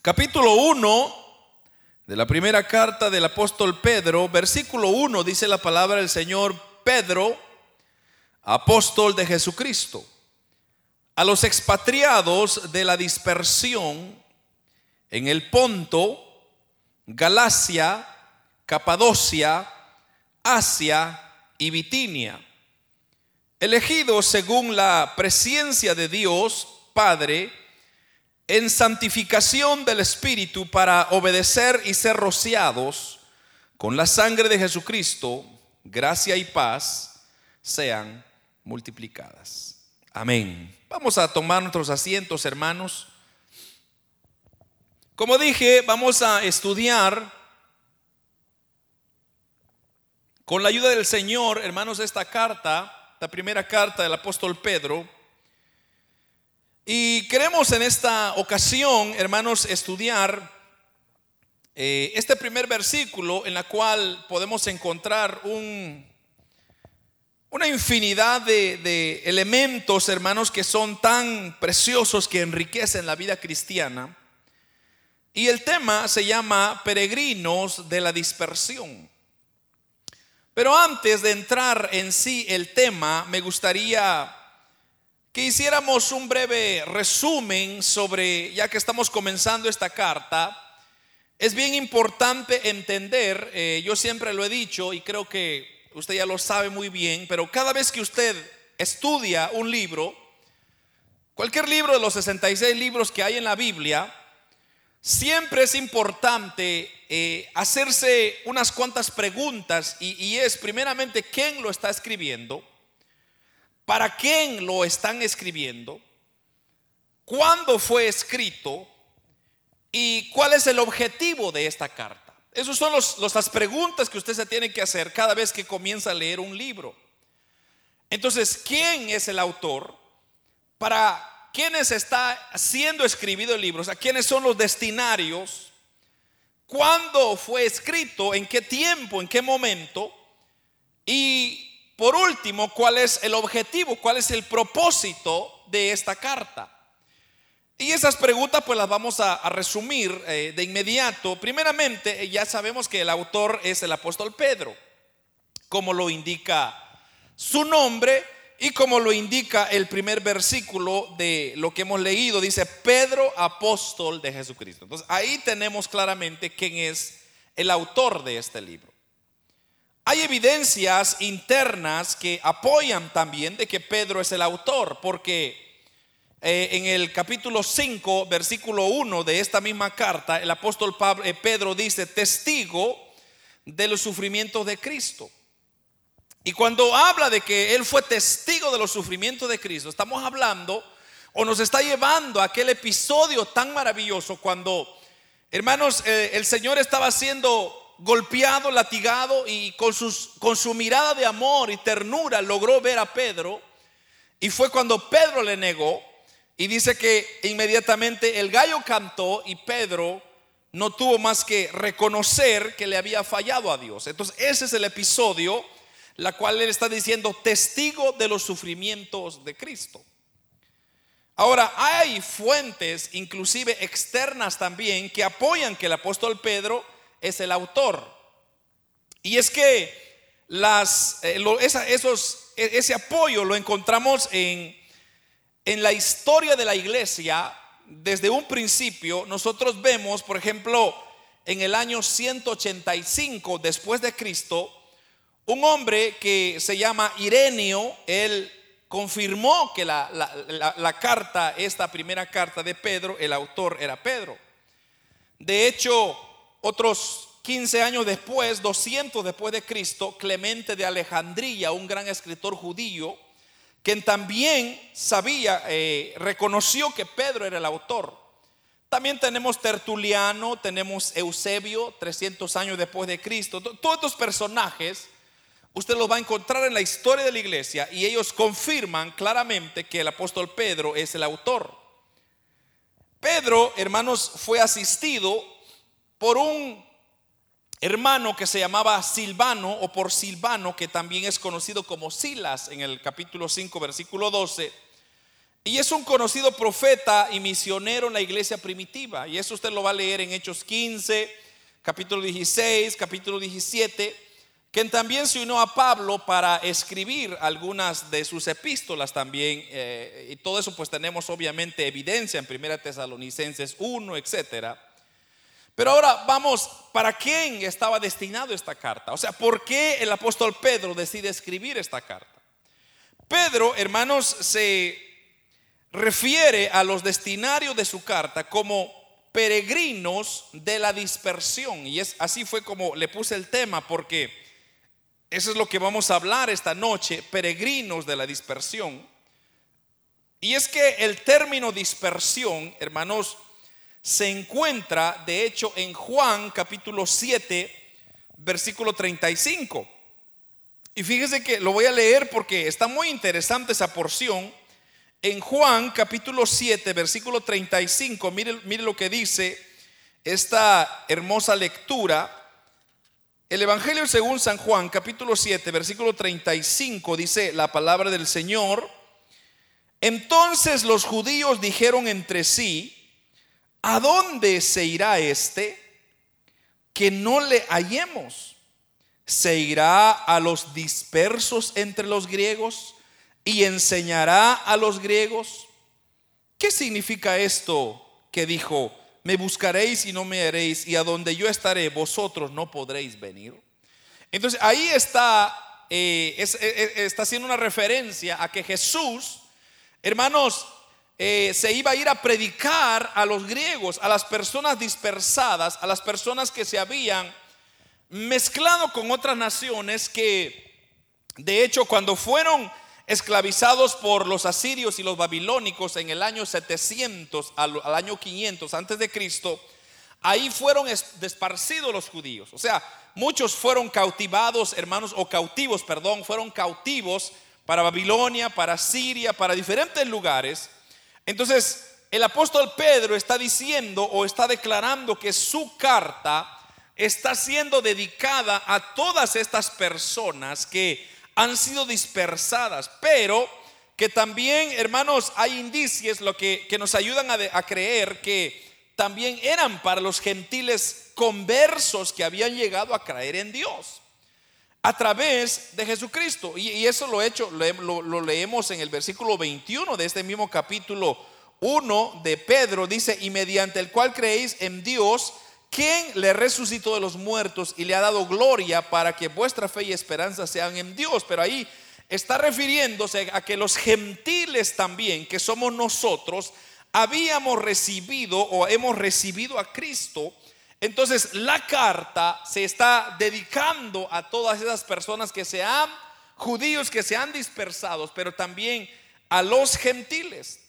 Capítulo 1 de la primera carta del apóstol Pedro, versículo 1 dice la palabra del Señor Pedro, apóstol de Jesucristo, a los expatriados de la dispersión en el Ponto, Galacia, Capadocia, Asia y Bitinia, elegidos según la presencia de Dios Padre, en santificación del Espíritu para obedecer y ser rociados con la sangre de Jesucristo, gracia y paz sean multiplicadas. Amén. Vamos a tomar nuestros asientos, hermanos. Como dije, vamos a estudiar con la ayuda del Señor, hermanos, esta carta, la primera carta del apóstol Pedro. Y queremos en esta ocasión, hermanos, estudiar eh, este primer versículo en la cual podemos encontrar un, una infinidad de elementos, hermanos, que son tan preciosos que enriquecen la vida cristiana. Y el tema se llama peregrinos de la dispersión. Pero antes de entrar en sí el tema, me gustaría que hiciéramos un breve resumen sobre, ya que estamos comenzando esta carta, es bien importante entender, eh, yo siempre lo he dicho y creo que usted ya lo sabe muy bien, pero cada vez que usted estudia un libro, cualquier libro de los 66 libros que hay en la Biblia, siempre es importante eh, hacerse unas cuantas preguntas y, y es primeramente quién lo está escribiendo para quién lo están escribiendo, cuándo fue escrito y cuál es el objetivo de esta carta. Esas son las preguntas que usted se tiene que hacer cada vez que comienza a leer un libro. Entonces, ¿quién es el autor? ¿Para quiénes está siendo escribido el libro? O sea, ¿quiénes son los destinarios? ¿Cuándo fue escrito? ¿En qué tiempo? ¿En qué momento? Y por último, ¿cuál es el objetivo? ¿Cuál es el propósito de esta carta? Y esas preguntas pues las vamos a, resumir eh, de inmediato. Primeramente, eh, ya sabemos que el autor es el apóstol Pedro, como lo indica su nombre y como lo indica el primer versículo de lo que hemos leído. Dice Pedro, apóstol de Jesucristo. Entonces ahí tenemos claramente quién es el autor de este libro. Hay evidencias internas que apoyan también de que Pedro es el autor, porque eh, en el capítulo 5, versículo 1 de esta misma carta, el apóstol eh, Pedro dice, testigo de los sufrimientos de Cristo. Y cuando habla de que él fue testigo de los sufrimientos de Cristo, estamos hablando o nos está llevando a aquel episodio tan maravilloso cuando, hermanos, eh, el Señor estaba haciendo golpeado, latigado y con, sus, con su mirada de amor y ternura logró ver a Pedro. Y fue cuando Pedro le negó y dice que inmediatamente el gallo cantó y Pedro no tuvo más que reconocer que le había fallado a Dios. Entonces ese es el episodio, la cual él está diciendo testigo de los sufrimientos de Cristo. Ahora, hay fuentes, inclusive externas también, que apoyan que el apóstol Pedro es el autor. Y es que las, eh, esos, e, ese apoyo lo encontramos en, en la historia de la iglesia. Desde un principio, nosotros vemos, por ejemplo, en el año 185 después de Cristo, un hombre que se llama Ireneo, él confirmó que la, la, la, carta, esta primera carta de Pedro, el autor era Pedro. De hecho, otros 15 años después, 200 después de Cristo, Clemente de Alejandría, un gran escritor judío, quien también sabía, eh, reconoció que Pedro era el autor. También tenemos Tertuliano, tenemos Eusebio, 300 años después de Cristo. Todos estos personajes usted los va a encontrar en la historia de la iglesia y ellos confirman claramente que el apóstol Pedro es el autor. Pedro, hermanos, fue asistido por un hermano que se llamaba Silvano o por Silvano, que también es conocido como Silas en el capítulo 5, versículo 12. Y es un conocido profeta y misionero en la iglesia primitiva. Y eso usted lo va a leer en Hechos 15, capítulo 16, capítulo 17, quien también se unió a Pablo para escribir algunas de sus epístolas también. Eh, y todo eso pues tenemos obviamente evidencia en Primera Tesalonicenses 1, etcétera. Pero ahora vamos, ¿para quién estaba destinado esta carta? O sea, ¿por qué el apóstol Pedro decide escribir esta carta? Pedro, hermanos, se refiere a los destinarios de su carta como peregrinos de la dispersión. Y es así fue como le puse el tema, porque eso es lo que vamos a hablar esta noche, peregrinos de la dispersión. Y es que el término dispersión, hermanos, se encuentra de hecho en Juan capítulo 7, versículo 35. Y fíjese que lo voy a leer porque está muy interesante esa porción. En Juan capítulo 7, versículo 35, mire, mire lo que dice esta hermosa lectura. El Evangelio según San Juan capítulo 7, versículo 35 dice la palabra del Señor. Entonces los judíos dijeron entre sí, ¿a dónde se irá este que no le hallemos? ¿Se irá a los dispersos entre los griegos? y enseñará a los griegos. ¿Qué significa esto que dijo, me buscaréis y no me haréis, y a donde yo estaré, vosotros no podréis venir? Entonces ahí está, eh, eh, eh, está haciendo una referencia a que Jesús, hermanos, se iba a ir a predicar a los griegos, a las personas dispersadas, a las personas que se habían mezclado con otras naciones que, de hecho, cuando fueron esclavizados por los asirios y los babilónicos en el año 700 al, año 500 antes de Cristo, ahí fueron desparcidos los judíos. O sea, muchos fueron cautivados, hermanos, o cautivos, perdón, fueron cautivos para Babilonia, para Siria, para diferentes lugares. Entonces, el apóstol Pedro está diciendo o está declarando que su carta está siendo dedicada a todas estas personas que han sido dispersadas, pero que también, hermanos, hay indicios lo que, nos ayudan a, creer que también eran para los gentiles conversos que habían llegado a creer en Dios a través de Jesucristo. Y, eso lo, hecho, lo, lo, leemos en el versículo 21 de este mismo capítulo 1 de Pedro. Dice, y mediante el cual creéis en Dios, quien le resucitó de los muertos y le ha dado gloria para que vuestra fe y esperanza sean en Dios. Pero ahí está refiriéndose a que los gentiles también, que somos nosotros, habíamos recibido o hemos recibido a Cristo. Entonces la carta se está dedicando a todas esas personas que se han, judíos que se han dispersado, pero también a los gentiles.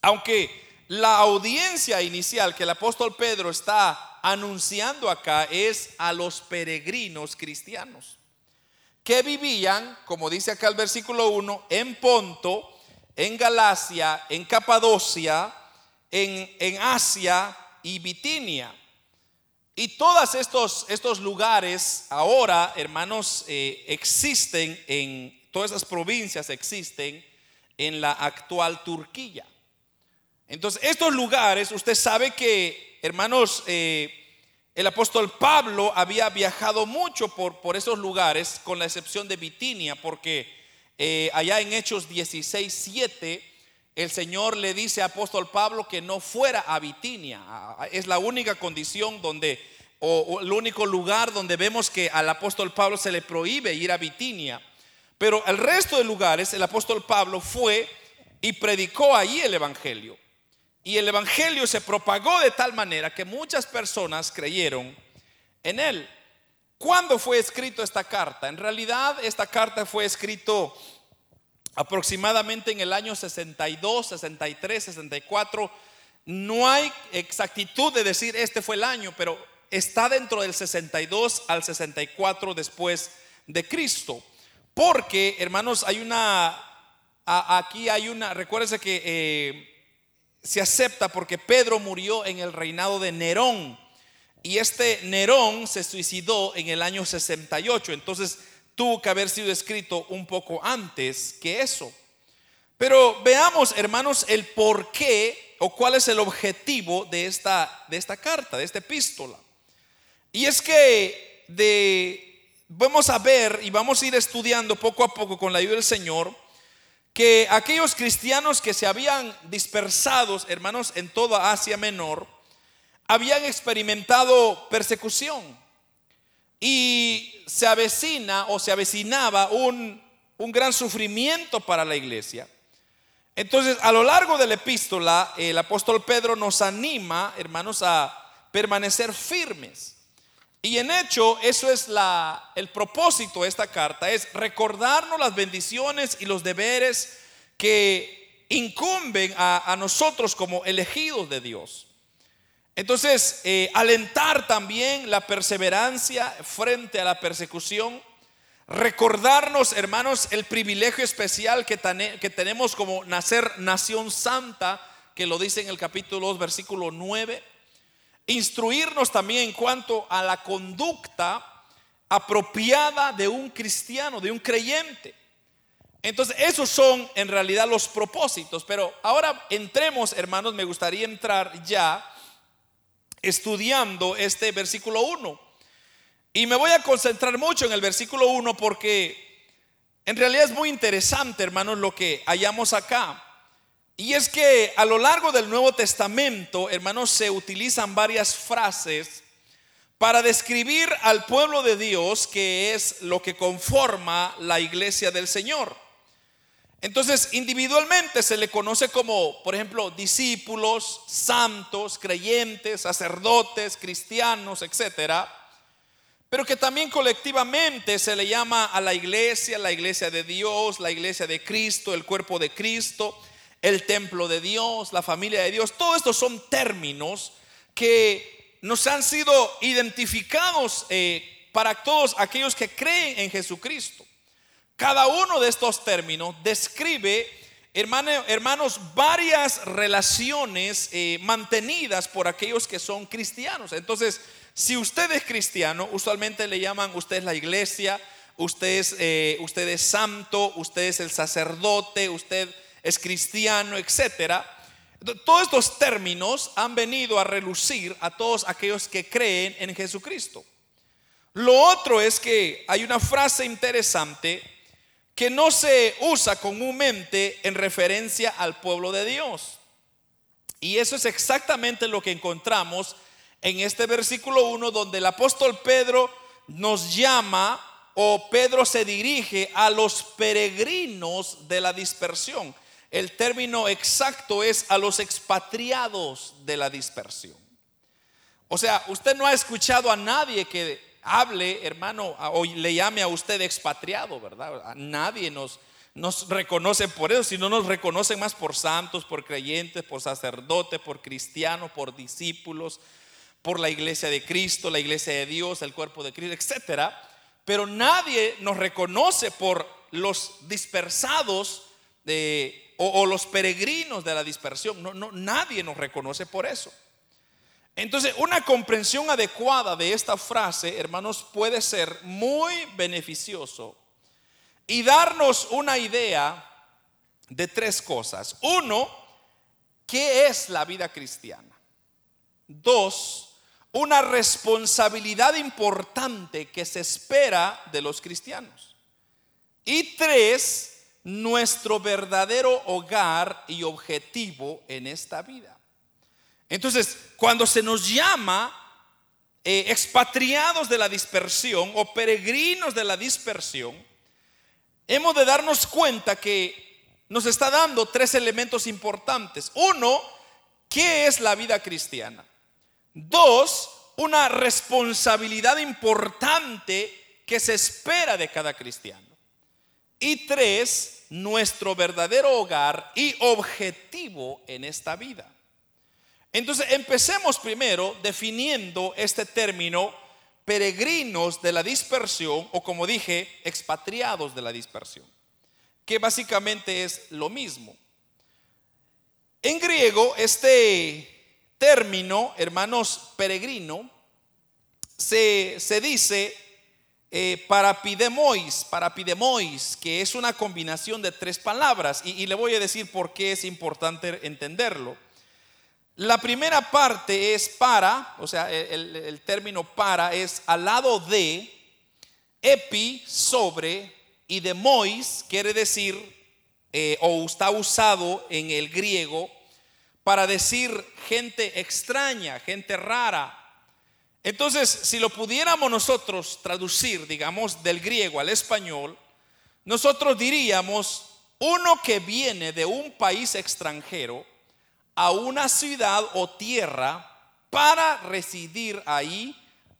Aunque la audiencia inicial que el apóstol Pedro está anunciando acá es a los peregrinos cristianos que vivían, como dice acá el versículo 1, en Ponto, en Galacia, en Capadocia, en, en Asia y Bitinia. Y todos estos, estos lugares ahora, hermanos, eh, existen en, todas esas provincias existen en la actual Turquía. Entonces, estos lugares, usted sabe que, hermanos, eh, el apóstol Pablo había viajado mucho por, por esos lugares, con la excepción de Bitinia, porque eh, allá en Hechos 16, 7, el Señor le dice a apóstol Pablo que no fuera a Bitinia. Es la única condición donde, o, el único lugar donde vemos que al apóstol Pablo se le prohíbe ir a Bitinia. Pero el resto de lugares, el apóstol Pablo fue y predicó allí el Evangelio. Y el Evangelio se propagó de tal manera que muchas personas creyeron en él. ¿Cuándo fue escrito esta carta? En realidad esta carta fue escrito aproximadamente en el año 62, 63, 64. No hay exactitud de decir este fue el año, pero está dentro del 62 al 64 después de Cristo. Porque, hermanos, hay una, aquí hay una, recuérdense que eh, se acepta porque Pedro murió en el reinado de Nerón. Y este Nerón se suicidó en el año 68. Entonces tuvo que haber sido escrito un poco antes que eso. Pero veamos, hermanos, el por qué o cuál es el objetivo de esta, de esta carta, de esta epístola. Y es que vamos a ver y vamos a ir estudiando poco a poco con la ayuda del Señor que aquellos cristianos que se habían dispersado, hermanos, en toda Asia Menor, habían experimentado persecución y se avecina o se avecinaba un, un gran sufrimiento para la iglesia. Entonces, a lo largo de la epístola, el apóstol Pedro nos anima, hermanos, a permanecer firmes. Y en hecho, eso es la, el propósito de esta carta, es recordarnos las bendiciones y los deberes que incumben a, nosotros como elegidos de Dios. Entonces, eh, alentar también la perseverancia frente a la persecución Recordarnos, hermanos, el privilegio especial que, que tenemos como nacer nación santa, que lo dice en el capítulo 2, versículo 9. Instruirnos también en cuanto a la conducta apropiada de un cristiano, de un creyente. Entonces, esos son en realidad los propósitos. Pero ahora entremos, hermanos, me gustaría entrar ya estudiando este versículo 1. Y me voy a concentrar mucho en el versículo 1 porque en realidad es muy interesante, hermanos, lo que hallamos acá. Y es que a lo largo del Nuevo Testamento, hermanos, se utilizan varias frases para describir al pueblo de Dios, que es lo que conforma la iglesia del Señor. Entonces, individualmente se le conoce como, por ejemplo, discípulos, santos, creyentes, sacerdotes, cristianos, etcétera pero que también colectivamente se le llama a la iglesia, la iglesia de Dios, la iglesia de Cristo, el cuerpo de Cristo, el templo de Dios, la familia de Dios. Todos estos son términos que nos han sido identificados eh, para todos aquellos que creen en Jesucristo. Cada uno de estos términos describe, hermanos, varias relaciones eh, mantenidas por aquellos que son cristianos. Entonces, si usted es cristiano, usualmente le llaman usted es la iglesia, usted es, eh, usted es santo, usted es el sacerdote, usted es cristiano, etc. Todos estos términos han venido a relucir a todos aquellos que creen en Jesucristo. Lo otro es que hay una frase interesante que no se usa comúnmente en referencia al pueblo de Dios. Y eso es exactamente lo que encontramos en este versículo 1 donde el apóstol Pedro nos llama o Pedro se dirige a los peregrinos de la dispersión. El término exacto es a los expatriados de la dispersión. O sea, usted no ha escuchado a nadie que hable, hermano, o le llame a usted expatriado, ¿verdad? Nadie nos, nos reconoce por eso, sino nos reconocen más por santos, por creyentes, por sacerdotes, por cristianos, por discípulos, por la iglesia de Cristo, la iglesia de Dios, el cuerpo de Cristo, etcétera, pero nadie nos reconoce por los dispersados de, o, los peregrinos de la dispersión. No, no, nadie nos reconoce por eso. Entonces, una comprensión adecuada de esta frase, hermanos, puede ser muy beneficioso y darnos una idea de tres cosas. Uno, ¿qué es la vida cristiana? Dos, una responsabilidad importante que se espera de los cristianos. Y tres, nuestro verdadero hogar y objetivo en esta vida. Entonces, cuando se nos llama eh, expatriados de la dispersión o peregrinos de la dispersión, hemos de darnos cuenta que nos está dando tres elementos importantes. Uno, ¿qué es la vida cristiana? Dos, una responsabilidad importante que se espera de cada cristiano. Y tres, nuestro verdadero hogar y objetivo en esta vida. Entonces, empecemos primero definiendo este término peregrinos de la dispersión o como dije, expatriados de la dispersión, que básicamente es lo mismo. En griego, este término, hermanos, peregrino, se, dice eh, parapidemois, parapidemois, que es una combinación de tres palabras, y, le voy a decir por qué es importante entenderlo. La primera parte es para, o sea, el, término para es al lado de, epi, sobre, y demois quiere decir, eh, o está usado en el griego, para decir gente extraña, gente rara, entonces, si lo pudiéramos nosotros traducir, digamos, del griego al español, nosotros diríamos uno que viene de un país extranjero a una ciudad o tierra para residir ahí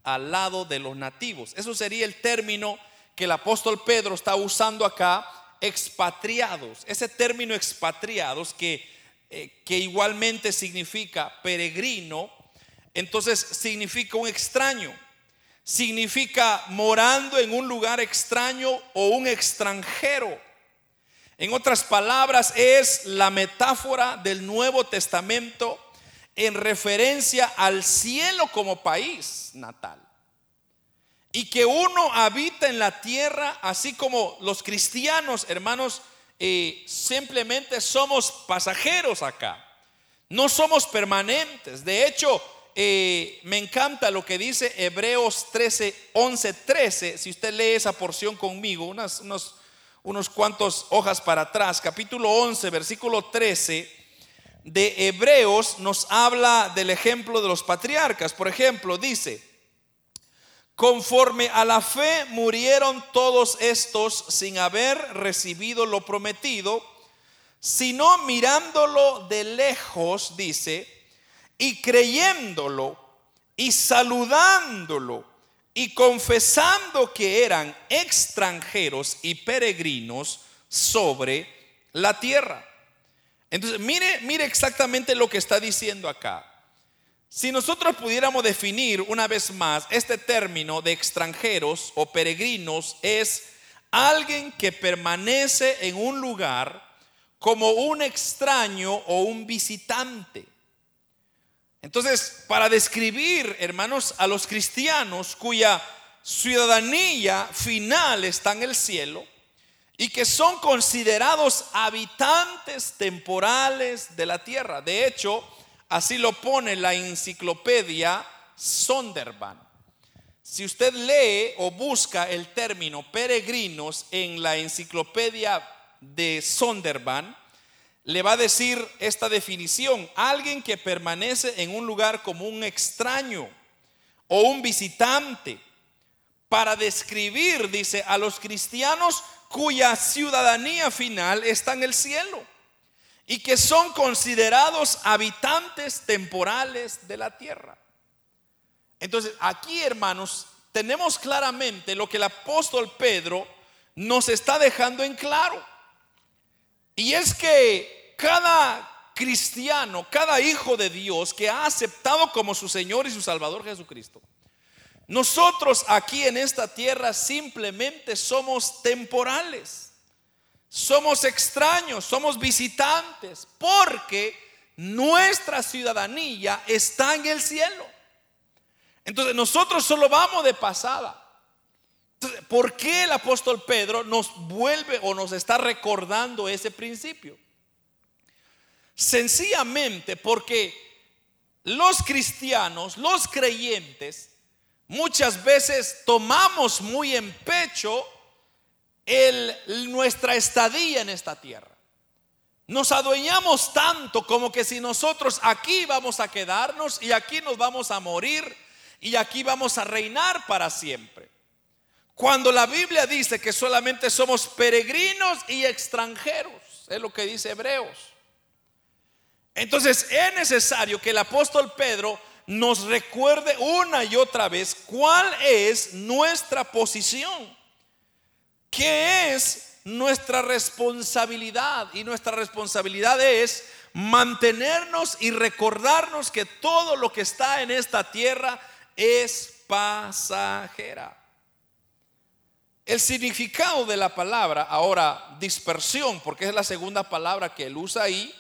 al lado de los nativos. Eso sería el término que el apóstol Pedro está usando acá, expatriados. Ese término expatriados que, eh, que igualmente significa peregrino entonces significa un extraño. Significa morando en un lugar extraño o un extranjero. En otras palabras, es la metáfora del Nuevo Testamento en referencia al cielo como país natal. Y que uno habita en la tierra, así como los cristianos, hermanos, eh, simplemente somos pasajeros acá. No somos permanentes. De hecho, eh, me encanta lo que dice Hebreos 13, 11, 13. Si usted lee esa porción conmigo, unos, unos cuantos hojas para atrás, capítulo 11, versículo 13 de Hebreos nos habla del ejemplo de los patriarcas. Por ejemplo, dice, conforme a la fe murieron todos estos sin haber recibido lo prometido, sino mirándolo de lejos, dice, y creyéndolo y saludándolo y confesando que eran extranjeros y peregrinos sobre la tierra. Entonces, mire, mire exactamente lo que está diciendo acá. Si nosotros pudiéramos definir una vez más este término de extranjeros o peregrinos es alguien que permanece en un lugar como un extraño o un visitante. Entonces, para describir, hermanos, a los cristianos cuya ciudadanía final está en el cielo y que son considerados habitantes temporales de la tierra. De hecho, así lo pone la enciclopedia Sonderban. Si usted lee o busca el término peregrinos en la enciclopedia de Sonderban, le va a decir esta definición, alguien que permanece en un lugar como un extraño o un visitante, para describir, dice, a los cristianos cuya ciudadanía final está en el cielo y que son considerados habitantes temporales de la tierra. Entonces, aquí, hermanos, tenemos claramente lo que el apóstol Pedro nos está dejando en claro. Y es que cada cristiano, cada hijo de Dios que ha aceptado como su Señor y su Salvador Jesucristo, nosotros aquí en esta tierra simplemente somos temporales, somos extraños, somos visitantes, porque nuestra ciudadanía está en el cielo. Entonces nosotros solo vamos de pasada. ¿Por qué el apóstol Pedro nos vuelve o nos está recordando ese principio? Sencillamente porque los cristianos, los creyentes, muchas veces tomamos muy en pecho el, nuestra estadía en esta tierra. Nos adueñamos tanto como que si nosotros aquí vamos a quedarnos y aquí nos vamos a morir y aquí vamos a reinar para siempre. Cuando la Biblia dice que solamente somos peregrinos y extranjeros, es lo que dice Hebreos. Entonces es necesario que el apóstol Pedro nos recuerde una y otra vez cuál es nuestra posición, qué es nuestra responsabilidad. Y nuestra responsabilidad es mantenernos y recordarnos que todo lo que está en esta tierra es pasajera. El significado de la palabra, ahora dispersión, porque es la segunda palabra que él usa ahí,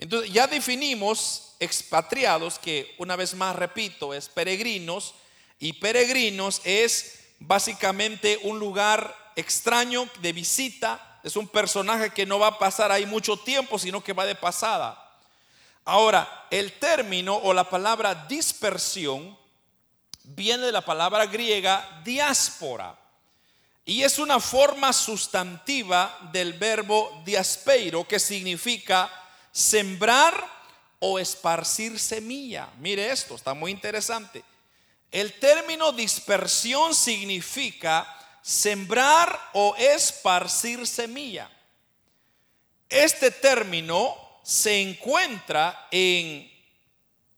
entonces ya definimos expatriados, que una vez más repito, es peregrinos, y peregrinos es básicamente un lugar extraño de visita, es un personaje que no va a pasar ahí mucho tiempo, sino que va de pasada. Ahora, el término o la palabra dispersión viene de la palabra griega diáspora y es una forma sustantiva del verbo diaspeiro que significa sembrar o esparcir semilla. Mire esto, está muy interesante. El término dispersión significa sembrar o esparcir semilla. Este término se encuentra en,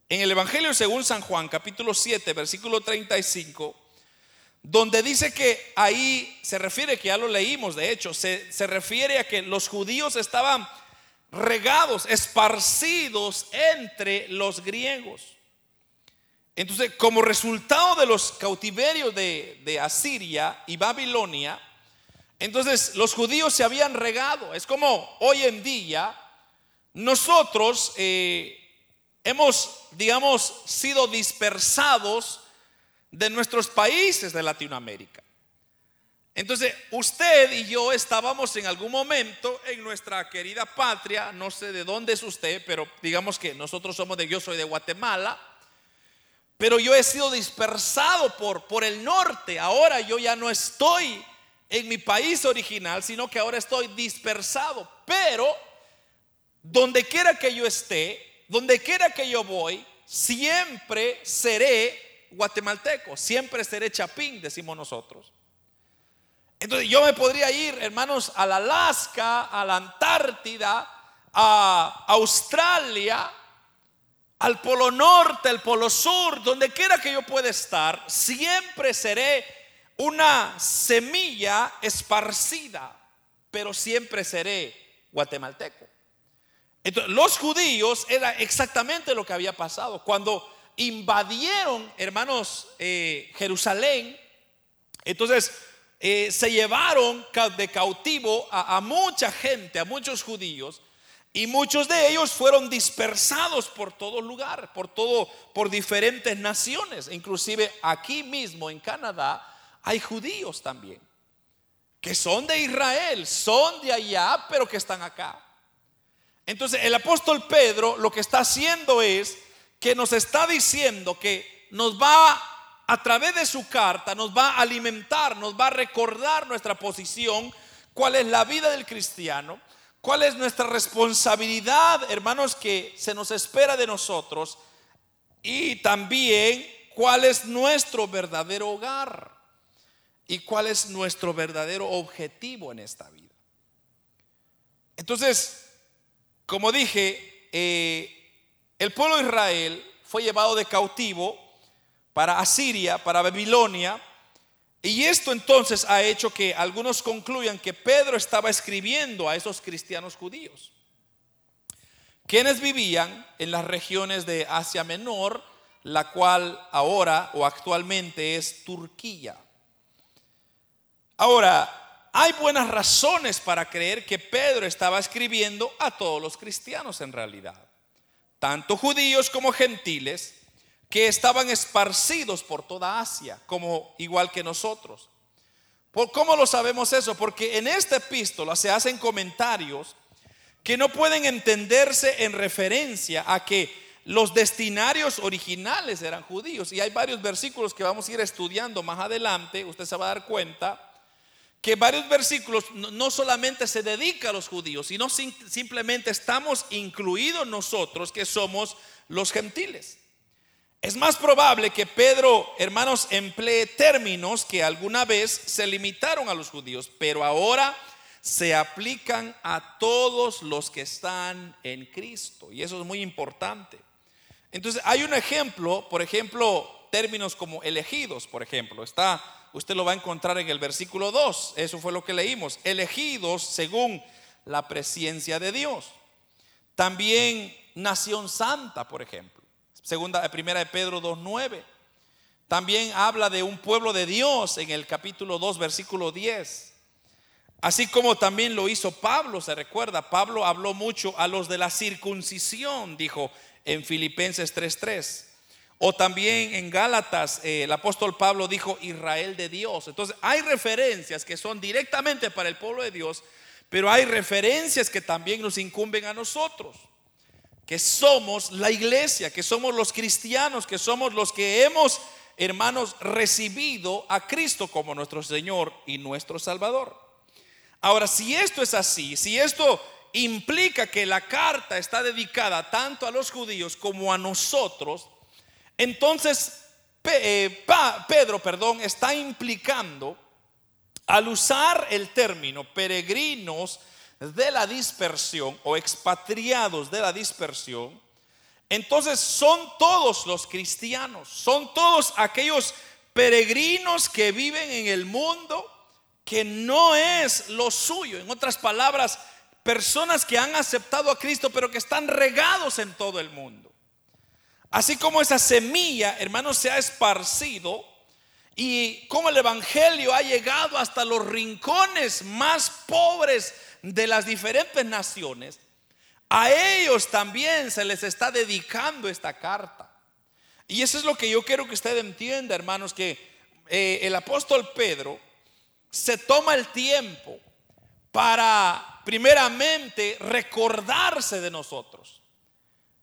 en el Evangelio según San Juan, capítulo 7, versículo 35, donde dice que ahí se refiere, que ya lo leímos, de hecho, se, se refiere a que los judíos estaban regados, esparcidos entre los griegos. Entonces, como resultado de los cautiverios de, Asiria y Babilonia, entonces los judíos se habían regado. Es como hoy en día nosotros eh, hemos, digamos, sido dispersados de nuestros países de Latinoamérica. Entonces, usted y yo estábamos en algún momento en nuestra querida patria, no sé de dónde es usted, pero digamos que nosotros somos de, yo soy de Guatemala, pero yo he sido dispersado por, por el norte, ahora yo ya no estoy en mi país original, sino que ahora estoy dispersado, pero donde quiera que yo esté, donde quiera que yo voy, siempre seré guatemalteco, siempre seré chapín, decimos nosotros. Entonces yo me podría ir, hermanos, a la Alaska, a la Antártida, a Australia, al Polo Norte, al Polo Sur, donde quiera que yo pueda estar, siempre seré una semilla esparcida, pero siempre seré guatemalteco. Entonces, los judíos era exactamente lo que había pasado. Cuando invadieron, hermanos, eh, Jerusalén, entonces eh, se llevaron de cautivo a, mucha gente, a muchos judíos, y muchos de ellos fueron dispersados por todo lugar, por todo, por diferentes naciones. Inclusive aquí mismo en Canadá hay judíos también, que son de Israel, son de allá, pero que están acá. Entonces el apóstol Pedro lo que está haciendo es que nos está diciendo que nos va a través de su carta nos va a alimentar, nos va a recordar nuestra posición, cuál es la vida del cristiano, cuál es nuestra responsabilidad, hermanos, que se nos espera de nosotros y también cuál es nuestro verdadero hogar y cuál es nuestro verdadero objetivo en esta vida. Entonces, como dije, eh, el pueblo de Israel fue llevado de cautivo para Asiria, para Babilonia. Y esto entonces ha hecho que algunos concluyan que Pedro estaba escribiendo a esos cristianos judíos, quienes vivían en las regiones de Asia Menor, la cual ahora o actualmente es Turquía. Ahora, hay buenas razones para creer que Pedro estaba escribiendo a todos los cristianos en realidad, tanto judíos como gentiles, que estaban esparcidos por toda Asia, como igual que nosotros. ¿Por cómo lo sabemos eso? Porque en esta epístola se hacen comentarios que no pueden entenderse en referencia a que los destinarios originales eran judíos. Y hay varios versículos que vamos a ir estudiando más adelante, usted se va a dar cuenta que varios versículos no solamente se dedica a los judíos, sino simplemente estamos incluidos nosotros que somos los gentiles. Es más probable que Pedro, hermanos, emplee términos que alguna vez se limitaron a los judíos, pero ahora se aplican a todos los que están en Cristo. Y eso es muy importante. Entonces, hay un ejemplo, por ejemplo, términos como elegidos, por ejemplo. Está, usted lo va a encontrar en el versículo 2. Eso fue lo que leímos. Elegidos según la presencia de Dios. También nación santa, por ejemplo. Segunda, primera de Pedro 2.9. También habla de un pueblo de Dios en el capítulo 2, versículo 10. Así como también lo hizo Pablo, se recuerda, Pablo habló mucho a los de la circuncisión, dijo en Filipenses 3.3. O también en Gálatas eh, el apóstol Pablo dijo Israel de Dios. Entonces hay referencias que son directamente para el pueblo de Dios, pero hay referencias que también nos incumben a nosotros. Que somos la iglesia, que somos los cristianos, que somos los que hemos, hermanos, recibido a Cristo como nuestro Señor y nuestro Salvador. Ahora, si esto es así, si esto implica que la carta está dedicada tanto a los judíos como a nosotros, entonces eh, Pedro, perdón, está implicando al usar el término peregrinos de la dispersión o expatriados de la dispersión, entonces son todos los cristianos, son todos aquellos peregrinos que viven en el mundo que no es lo suyo. En otras palabras, personas que han aceptado a Cristo, pero que están regados en todo el mundo. Así como esa semilla, hermanos, se ha esparcido y como el Evangelio ha llegado hasta los rincones más pobres de las diferentes naciones, a ellos también se les está dedicando esta carta. Y eso es lo que yo quiero que usted entienda, hermanos, que eh, el apóstol Pedro se toma el tiempo para primeramente recordarse de nosotros.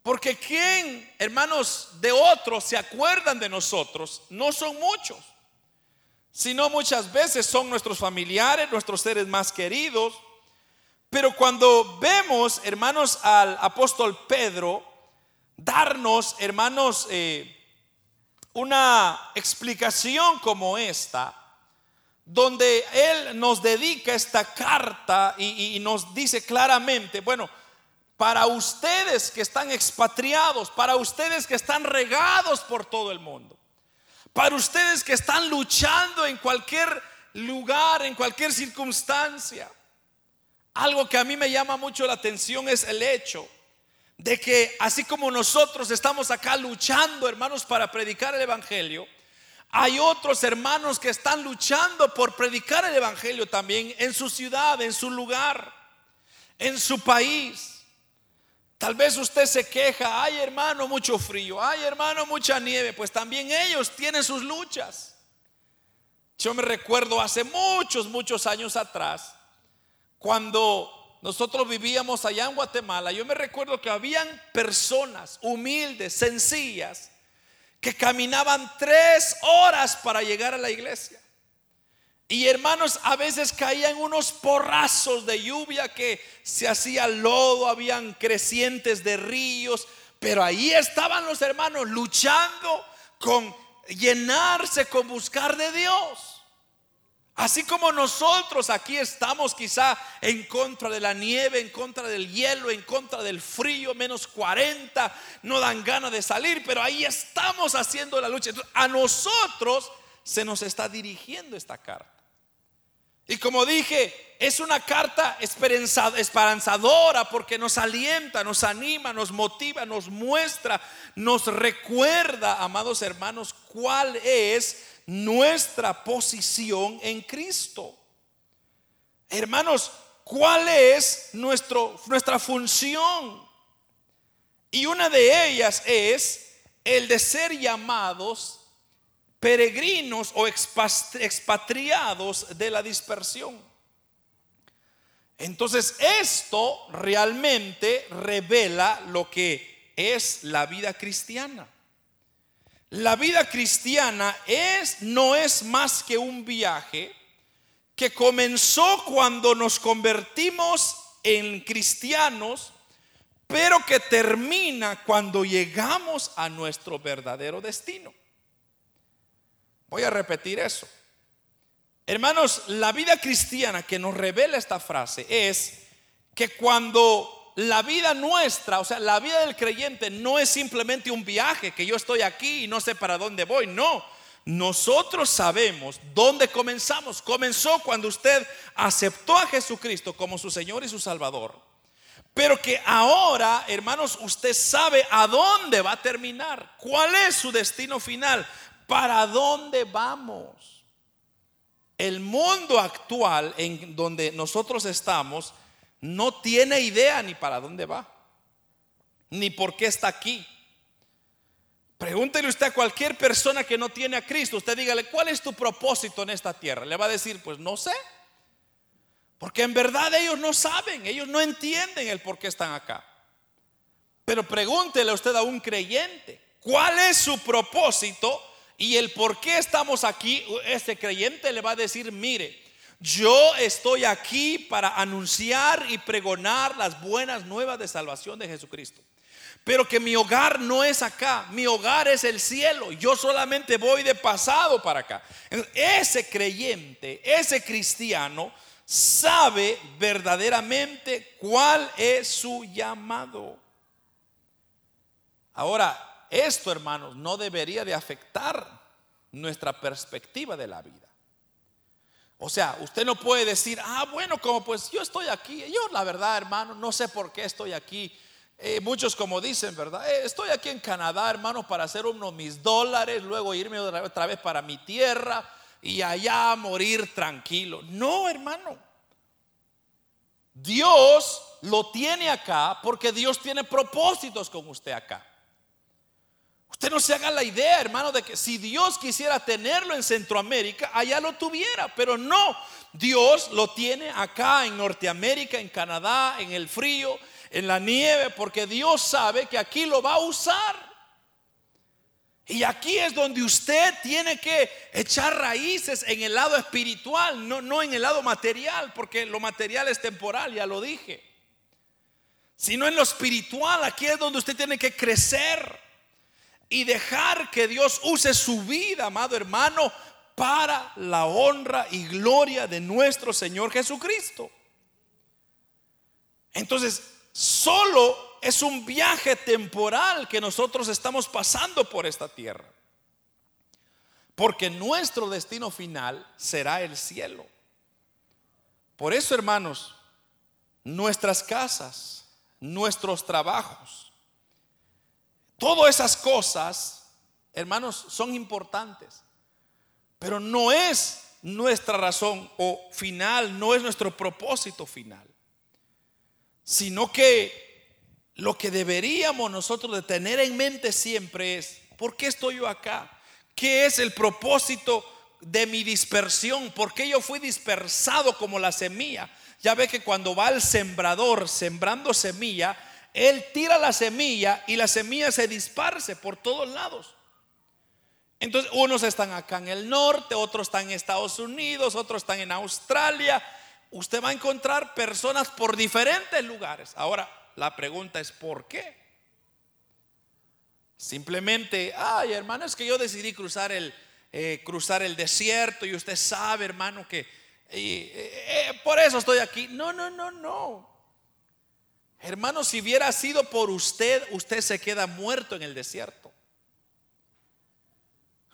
Porque quien, hermanos, de otros se acuerdan de nosotros, no son muchos, sino muchas veces son nuestros familiares, nuestros seres más queridos. Pero cuando vemos, hermanos, al apóstol Pedro darnos, hermanos, eh, una explicación como esta, donde Él nos dedica esta carta y, nos dice claramente, bueno, para ustedes que están expatriados, para ustedes que están regados por todo el mundo, para ustedes que están luchando en cualquier lugar, en cualquier circunstancia, algo que a mí me llama mucho la atención es el hecho de que así como nosotros estamos acá luchando, hermanos, para predicar el Evangelio, hay otros hermanos que están luchando por predicar el Evangelio también en su ciudad, en su lugar, en su país. Tal vez usted se queja, ay hermano, mucho frío, ay hermano, mucha nieve, pues también ellos tienen sus luchas. Yo me recuerdo hace muchos, muchos años atrás, cuando nosotros vivíamos allá en Guatemala, yo me recuerdo que habían personas humildes, sencillas, que caminaban tres horas para llegar a la iglesia. Y hermanos, a veces caían unos porrazos de lluvia que se hacía lodo, habían crecientes de ríos, pero ahí estaban los hermanos luchando con llenarse, con buscar de Dios. Así como nosotros aquí estamos quizá en contra de la nieve, en contra del hielo, en contra del frío, menos 40, no dan ganas de salir, pero ahí estamos haciendo la lucha. a nosotros se nos está dirigiendo esta carta. Y como dije, es una carta esperanzadora porque nos alienta, nos anima, nos motiva, nos muestra, nos recuerda, amados hermanos, cuál es nuestra posición en Cristo. Hermanos, ¿cuál es nuestro, nuestra función? Y una de ellas es el de ser llamados peregrinos o expatriados de la dispersión. Entonces esto realmente revela lo que es la vida cristiana. La vida cristiana es no es más que un viaje que comenzó cuando nos convertimos en cristianos, pero que termina cuando llegamos a nuestro verdadero destino. Voy a repetir eso. Hermanos, la vida cristiana que nos revela esta frase es que cuando la vida nuestra, o sea, la vida del creyente no es simplemente un viaje, que yo estoy aquí y no sé para dónde voy, no. Nosotros sabemos dónde comenzamos. Comenzó cuando usted aceptó a Jesucristo como su Señor y su Salvador. Pero que ahora, hermanos, usted sabe a dónde va a terminar. ¿Cuál es su destino final? ¿Para dónde vamos? El mundo actual en donde nosotros estamos no tiene idea ni para dónde va, ni por qué está aquí. Pregúntele usted a cualquier persona que no tiene a Cristo, usted dígale, ¿cuál es tu propósito en esta tierra? Le va a decir, pues no sé. Porque en verdad ellos no saben, ellos no entienden el por qué están acá. Pero pregúntele usted a un creyente, ¿cuál es su propósito y el por qué estamos aquí? Ese creyente le va a decir, mire, yo estoy aquí para anunciar y pregonar las buenas nuevas de salvación de Jesucristo. Pero que mi hogar no es acá, mi hogar es el cielo. Yo solamente voy de pasado para acá. Ese creyente, ese cristiano, sabe verdaderamente cuál es su llamado. Ahora, esto, hermanos, no debería de afectar nuestra perspectiva de la vida. O sea, usted no puede decir, ah, bueno, como pues yo estoy aquí. Yo, la verdad, hermano, no sé por qué estoy aquí eh, muchos como dicen, ¿verdad? Eh, estoy aquí en Canadá, hermano, para hacer unos mis dólares, luego irme otra vez para mi tierra y allá morir tranquilo. No, hermano. Dios lo tiene acá porque Dios tiene propósitos con usted acá. Usted no se haga la idea, hermano, de que si Dios quisiera tenerlo en Centroamérica, allá lo tuviera, pero no. Dios lo tiene acá en Norteamérica, en Canadá, en el frío, en la nieve, porque Dios sabe que aquí lo va a usar. Y aquí es donde usted tiene que echar raíces en el lado espiritual, no, no en el lado material, porque lo material es temporal, ya lo dije. Sino en lo espiritual, aquí es donde usted tiene que crecer y dejar que Dios use su vida, amado hermano, para la honra y gloria de nuestro Señor Jesucristo. Entonces, solo es un viaje temporal que nosotros estamos pasando por esta tierra. Porque nuestro destino final será el cielo. Por eso, hermanos, nuestras casas, nuestros trabajos, todas esas cosas, hermanos, son importantes. Pero no es nuestra razón o final, no es nuestro propósito final sino que lo que deberíamos nosotros de tener en mente siempre es, ¿por qué estoy yo acá? ¿Qué es el propósito de mi dispersión? ¿Por qué yo fui dispersado como la semilla? Ya ve que cuando va el sembrador sembrando semilla, él tira la semilla y la semilla se disparce por todos lados. Entonces, unos están acá en el norte, otros están en Estados Unidos, otros están en Australia, usted va a encontrar personas por diferentes lugares. Ahora, la pregunta es ¿por qué? Simplemente, ay hermano, es que yo decidí cruzar el, eh, cruzar el desierto y usted sabe, hermano, que eh, eh, por eso estoy aquí. No, no, no, no. Hermano, si hubiera sido por usted, usted se queda muerto en el desierto.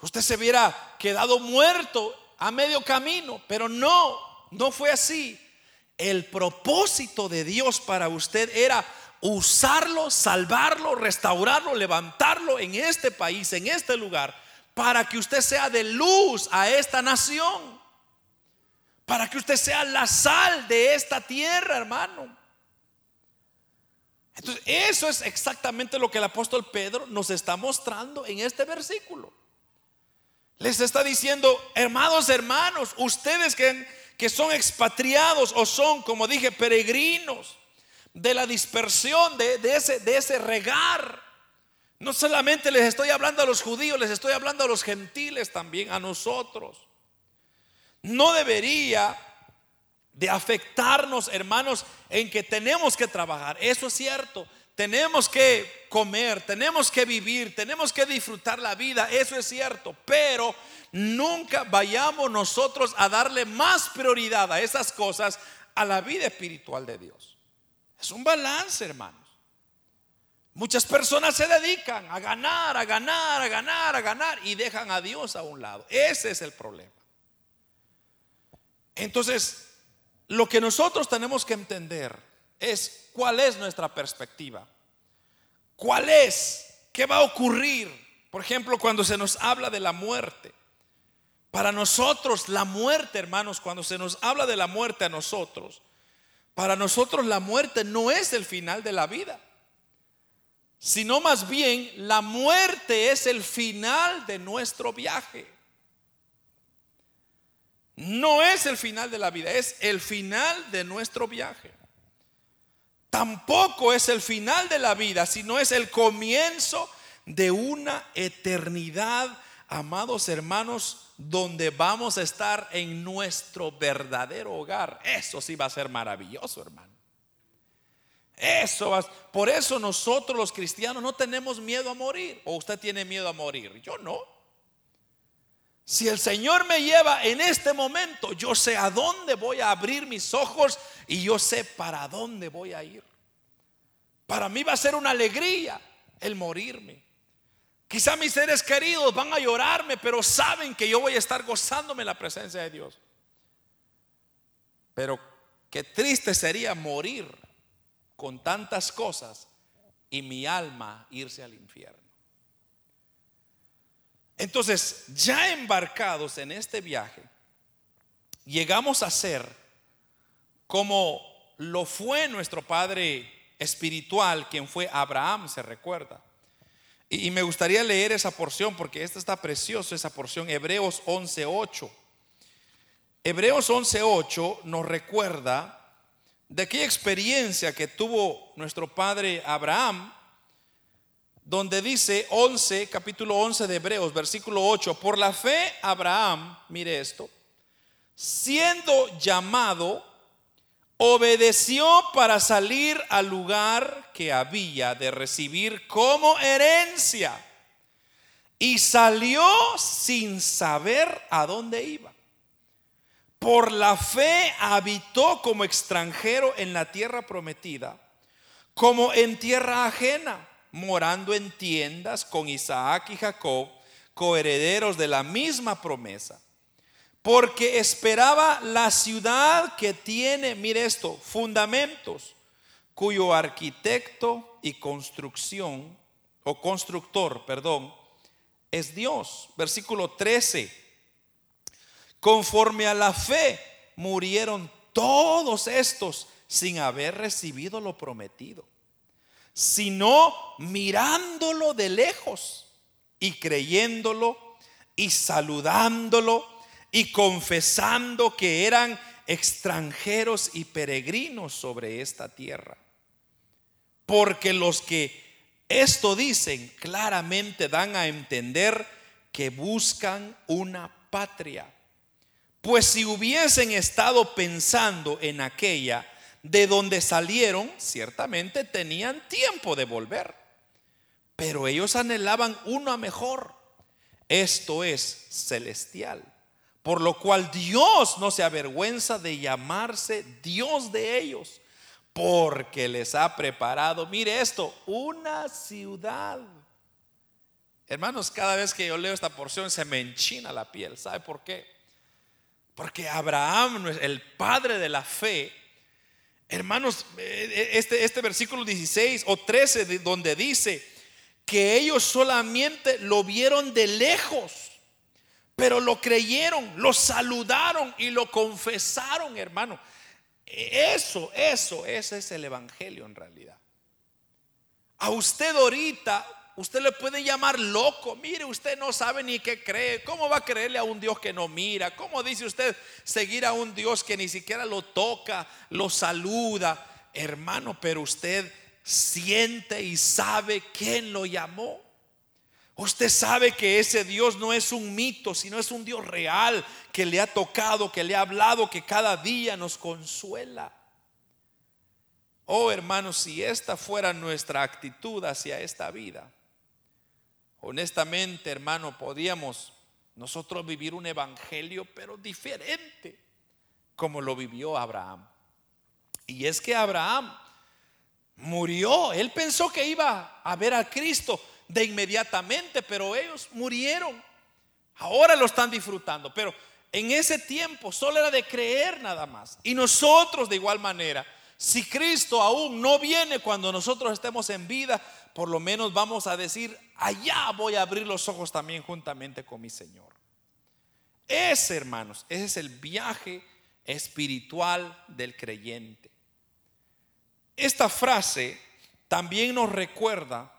Usted se hubiera quedado muerto a medio camino, pero no, no fue así. El propósito de Dios para usted era usarlo, salvarlo, restaurarlo, levantarlo en este país, en este lugar, para que usted sea de luz a esta nación. Para que usted sea la sal de esta tierra, hermano. Entonces, eso es exactamente lo que el apóstol Pedro nos está mostrando en este versículo. Les está diciendo, hermanos, hermanos, ustedes que que son expatriados o son, como dije, peregrinos de la dispersión, de, ese, de ese regar. No solamente les estoy hablando a los judíos, les estoy hablando a los gentiles también, a nosotros. No debería de afectarnos, hermanos, en que tenemos que trabajar. Eso es cierto. Tenemos que comer, tenemos que vivir, tenemos que disfrutar la vida. Eso es cierto. Pero nunca vayamos nosotros a darle más prioridad a esas cosas a la vida espiritual de Dios. Es un balance, hermanos. Muchas personas se dedican a ganar, a ganar, a ganar, a ganar y dejan a Dios a un lado. Ese es el problema. Entonces, lo que nosotros tenemos que entender es cuál es nuestra perspectiva. ¿Cuál es? ¿Qué va a ocurrir? Por ejemplo, cuando se nos habla de la muerte. Para nosotros la muerte, hermanos, cuando se nos habla de la muerte a nosotros, para nosotros la muerte no es el final de la vida. sino más bien la muerte es el final de nuestro viaje. No es el final de la vida, es el final de nuestro viaje. Tampoco es el final de la vida, sino es el comienzo de una eternidad, amados hermanos, donde vamos a estar en nuestro verdadero hogar. Eso sí va a ser maravilloso, hermano. Eso va, por eso nosotros los cristianos no tenemos miedo a morir. ¿O usted tiene miedo a morir? Yo no. Si el Señor me lleva en este momento, yo sé a dónde voy a abrir mis ojos y yo sé para dónde voy a ir. Para mí va a ser una alegría el morirme. Quizá mis seres queridos van a llorarme, pero saben que yo voy a estar gozándome la presencia de Dios. Pero qué triste sería morir con tantas cosas y mi alma irse al infierno. Entonces, ya embarcados en este viaje, llegamos a ser como lo fue nuestro padre espiritual, quien fue Abraham, se recuerda. Y, me gustaría leer esa porción porque esta está preciosa, esa porción, Hebreos 11.8. Hebreos 11.8 nos recuerda de aquella experiencia que tuvo nuestro padre Abraham donde dice 11, capítulo 11 de Hebreos, versículo 8, por la fe Abraham, mire esto, siendo llamado, obedeció para salir al lugar que había de recibir como herencia y salió sin saber a dónde iba. Por la fe habitó como extranjero en la tierra prometida, como en tierra ajena morando en tiendas con Isaac y Jacob, coherederos de la misma promesa. Porque esperaba la ciudad que tiene, mire esto, fundamentos, cuyo arquitecto y construcción, o constructor, perdón, es Dios. Versículo 13. Conforme a la fe murieron todos estos sin haber recibido lo prometido sino mirándolo de lejos y creyéndolo y saludándolo y confesando que eran extranjeros y peregrinos sobre esta tierra. Porque los que esto dicen claramente dan a entender que buscan una patria. Pues si hubiesen estado pensando en aquella de donde salieron, ciertamente tenían tiempo de volver. Pero ellos anhelaban una mejor. Esto es celestial. Por lo cual Dios no se avergüenza de llamarse Dios de ellos. Porque les ha preparado, mire esto, una ciudad. Hermanos, cada vez que yo leo esta porción se me enchina la piel. ¿Sabe por qué? Porque Abraham, el padre de la fe, Hermanos, eh, eh, este, este versículo 16 o 13 donde dice que ellos solamente lo vieron de lejos, pero lo creyeron, lo saludaron y lo confesaron, hermano. Eso, eso, ese es el Evangelio en realidad. A usted ahorita Usted le puede llamar loco. Mire, usted no sabe ni qué cree. ¿Cómo va a creerle a un Dios que no mira? ¿Cómo dice usted seguir a un Dios que ni siquiera lo toca, lo saluda? Hermano, pero usted siente y sabe quién lo llamó. Usted sabe que ese Dios no es un mito, sino es un Dios real que le ha tocado, que le ha hablado, que cada día nos consuela. Oh hermano, si esta fuera nuestra actitud hacia esta vida, honestamente, hermano, podíamos nosotros vivir un evangelio, pero diferente, como lo vivió Abraham. Y es que Abraham murió, él pensó que iba a ver a Cristo de inmediatamente, pero ellos murieron. Ahora lo están disfrutando, pero en ese tiempo solo era de creer nada más. Y nosotros de igual manera, si Cristo aún no viene cuando nosotros estemos en vida, por lo menos vamos a decir, allá voy a abrir los ojos también juntamente con mi Señor. Ese, hermanos, ese es el viaje espiritual del creyente. Esta frase también nos recuerda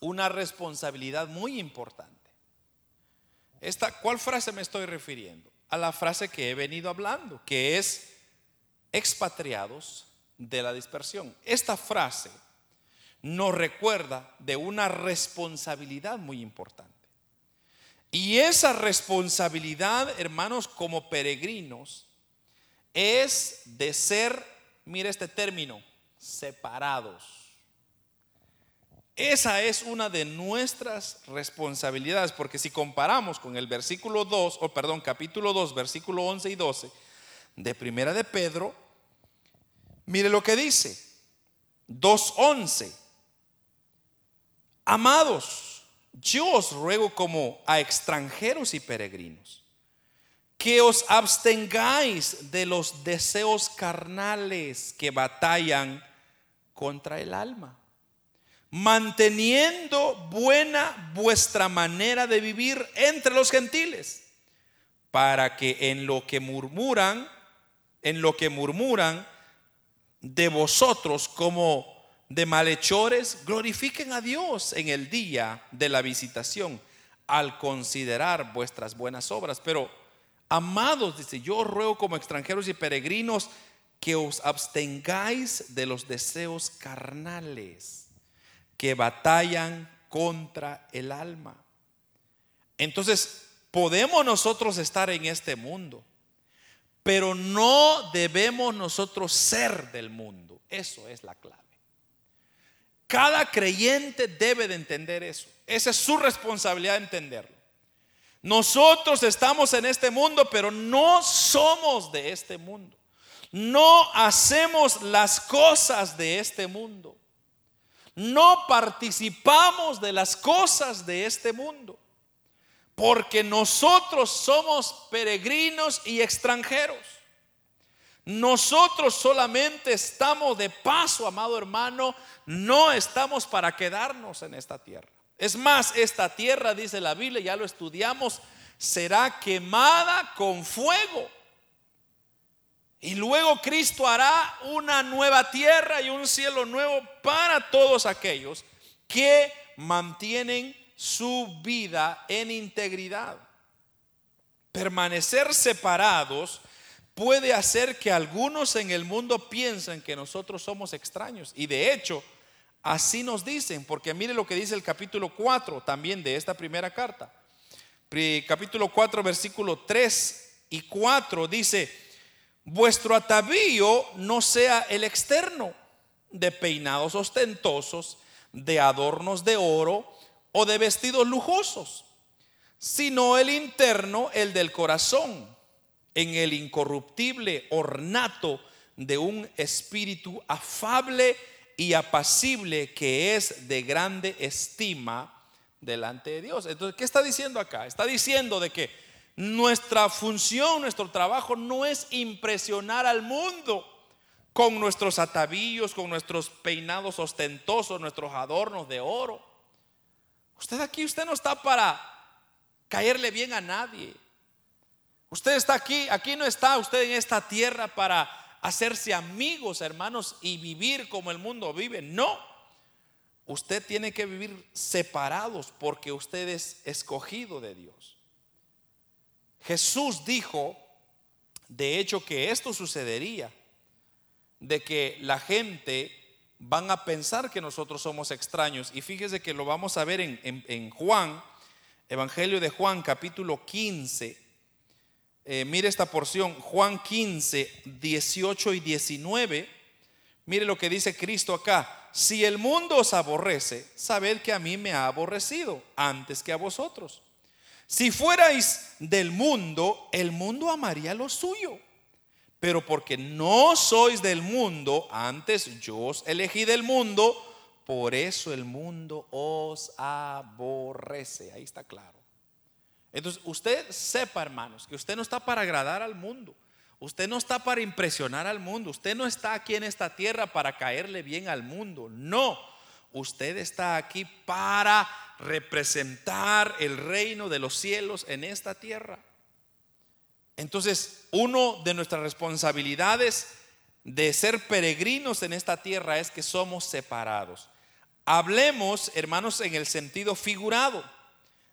una responsabilidad muy importante. Esta, ¿Cuál frase me estoy refiriendo? A la frase que he venido hablando, que es expatriados de la dispersión. Esta frase nos recuerda de una responsabilidad muy importante. Y esa responsabilidad, hermanos, como peregrinos, es de ser, mire este término, separados. Esa es una de nuestras responsabilidades, porque si comparamos con el versículo 2, o perdón, capítulo 2, versículo 11 y 12 de Primera de Pedro, mire lo que dice, 2.11, amados, yo os ruego como a extranjeros y peregrinos, que os abstengáis de los deseos carnales que batallan contra el alma manteniendo buena vuestra manera de vivir entre los gentiles, para que en lo que murmuran, en lo que murmuran de vosotros como de malhechores, glorifiquen a Dios en el día de la visitación al considerar vuestras buenas obras. Pero, amados, dice, yo ruego como extranjeros y peregrinos que os abstengáis de los deseos carnales que batallan contra el alma. Entonces, podemos nosotros estar en este mundo, pero no debemos nosotros ser del mundo. Eso es la clave. Cada creyente debe de entender eso. Esa es su responsabilidad de entenderlo. Nosotros estamos en este mundo, pero no somos de este mundo. No hacemos las cosas de este mundo no participamos de las cosas de este mundo, porque nosotros somos peregrinos y extranjeros. Nosotros solamente estamos de paso, amado hermano, no estamos para quedarnos en esta tierra. Es más, esta tierra, dice la Biblia, ya lo estudiamos, será quemada con fuego. Y luego Cristo hará una nueva tierra y un cielo nuevo para todos aquellos que mantienen su vida en integridad. Permanecer separados puede hacer que algunos en el mundo piensen que nosotros somos extraños. Y de hecho, así nos dicen, porque mire lo que dice el capítulo 4 también de esta primera carta. Capítulo 4, versículo 3 y 4 dice, vuestro atavío no sea el externo, de peinados ostentosos, de adornos de oro o de vestidos lujosos, sino el interno, el del corazón, en el incorruptible ornato de un espíritu afable y apacible que es de grande estima delante de Dios. Entonces, ¿qué está diciendo acá? Está diciendo de que nuestra función, nuestro trabajo no es impresionar al mundo con nuestros atavíos, con nuestros peinados ostentosos, nuestros adornos de oro. Usted aquí, usted no está para caerle bien a nadie. Usted está aquí, aquí no está usted en esta tierra para hacerse amigos, hermanos, y vivir como el mundo vive. No. Usted tiene que vivir separados porque usted es escogido de Dios. Jesús dijo, de hecho, que esto sucedería, de que la gente van a pensar que nosotros somos extraños. Y fíjese que lo vamos a ver en, Juan, Evangelio de Juan, capítulo 15. Eh, mire esta porción, Juan 15, 18 y 19. Mire lo que dice Cristo acá. Si el mundo os aborrece, sabed que a mí me ha aborrecido antes que a vosotros. Si fuerais del mundo, el mundo amaría lo suyo. Pero porque no sois del mundo, antes yo os elegí del mundo, por eso el mundo os aborrece. Ahí está claro. Entonces, usted sepa, hermanos, que usted no está para agradar al mundo. Usted no está para impresionar al mundo. Usted no está aquí en esta tierra para caerle bien al mundo. No. Usted está aquí para representar el reino de los cielos en esta tierra. Entonces, uno de nuestras responsabilidades de ser peregrinos en esta tierra es que somos separados. hablemos, hermanos, en el sentido figurado.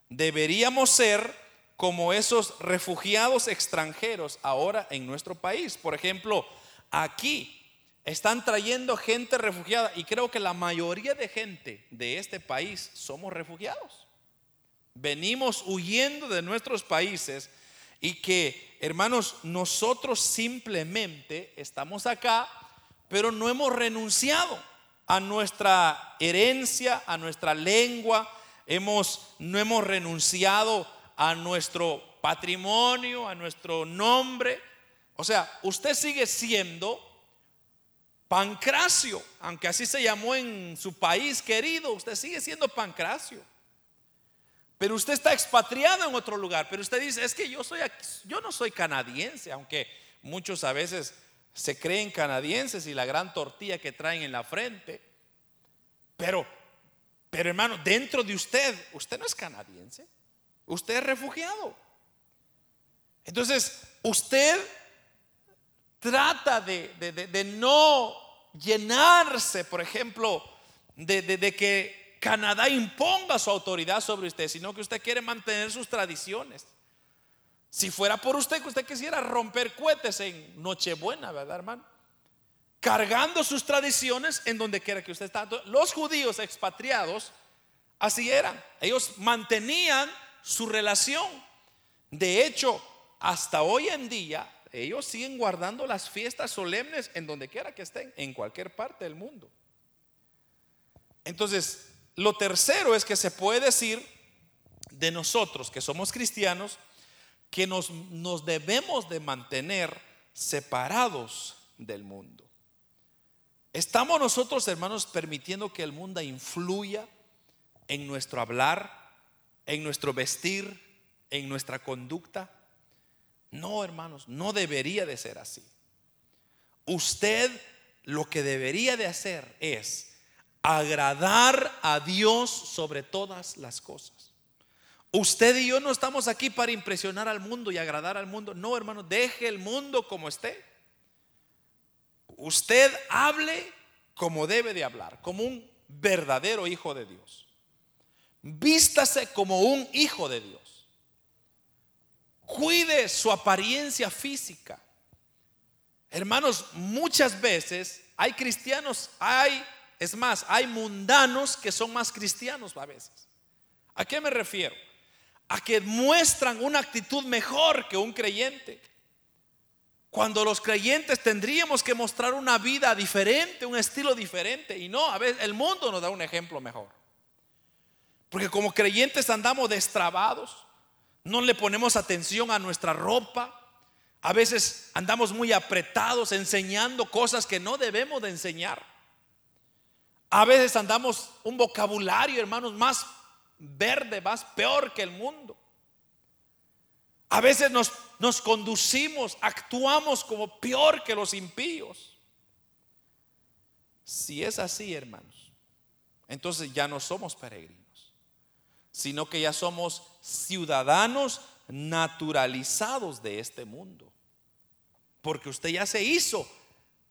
Deberíamos ser como esos refugiados extranjeros ahora en nuestro país. Por ejemplo, aquí están trayendo gente refugiada y creo que la mayoría de gente de este país somos refugiados. Venimos huyendo de nuestros países y que, hermanos, nosotros simplemente estamos acá, pero no hemos renunciado a nuestra herencia, a nuestra lengua, hemos, no hemos renunciado a nuestro patrimonio, a nuestro nombre. O sea, usted sigue siendo Pancracio, aunque así se llamó en su país querido, usted sigue siendo Pancracio. Pero usted está expatriado en otro lugar, pero usted dice, es que yo soy yo no soy canadiense, aunque muchos a veces se creen canadienses y la gran tortilla que traen en la frente. Pero pero hermano, dentro de usted, usted no es canadiense. Usted es refugiado. Entonces, usted trata de, no llenarse, por ejemplo, de, que Canadá imponga su autoridad sobre usted, sino que usted quiere mantener sus tradiciones. Si fuera por usted que usted quisiera romper cohetes en Nochebuena, ¿verdad, hermano? Cargando sus tradiciones en donde quiera que usted está. Los judíos expatriados así eran. Ellos mantenían su relación. De hecho, hasta hoy en día, ellos siguen guardando las fiestas solemnes en donde quiera que estén, en cualquier parte del mundo. Entonces, lo tercero es que se puede decir de nosotros que somos cristianos que nos, nos debemos de mantener separados del mundo. ¿Estamos nosotros, hermanos, permitiendo que el mundo influya en nuestro hablar, en nuestro vestir, en nuestra conducta? No, hermanos, no debería de ser así. Usted lo que debería de hacer es agradar a Dios sobre todas las cosas. Usted y yo no estamos aquí para impresionar al mundo y agradar al mundo. No, hermano, deje el mundo como esté. Usted hable como debe de hablar, como un verdadero hijo de Dios. Vístase como un hijo de Dios. Cuide su apariencia física. Hermanos, muchas veces hay cristianos, hay, es más, hay mundanos que son más cristianos a veces. ¿A qué me refiero? A que muestran una actitud mejor que un creyente. Cuando los creyentes tendríamos que mostrar una vida diferente, un estilo diferente. Y no, a veces el mundo nos da un ejemplo mejor. Porque como creyentes andamos destrabados, no le ponemos atención a nuestra ropa. A veces andamos muy apretados enseñando cosas que no debemos de enseñar. A veces andamos un vocabulario, hermanos, más verde, más peor que el mundo. A veces nos, nos conducimos, actuamos como peor que los impíos. Si es así, hermanos, entonces ya no somos peregrinos sino que ya somos ciudadanos naturalizados de este mundo. Porque usted ya se hizo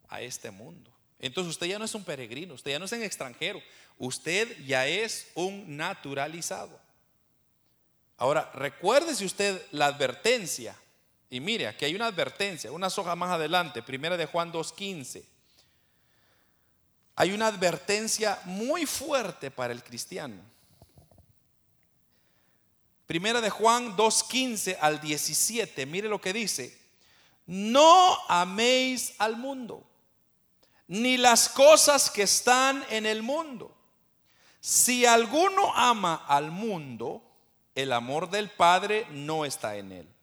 a este mundo. Entonces usted ya no es un peregrino, usted ya no es un extranjero, usted ya es un naturalizado. Ahora, recuérdese usted la advertencia. Y mire, aquí hay una advertencia, una soja más adelante, primera de Juan 2.15. Hay una advertencia muy fuerte para el cristiano. Primera de Juan 2.15 al 17, mire lo que dice. No améis al mundo, ni las cosas que están en el mundo. Si alguno ama al mundo, el amor del Padre no está en él.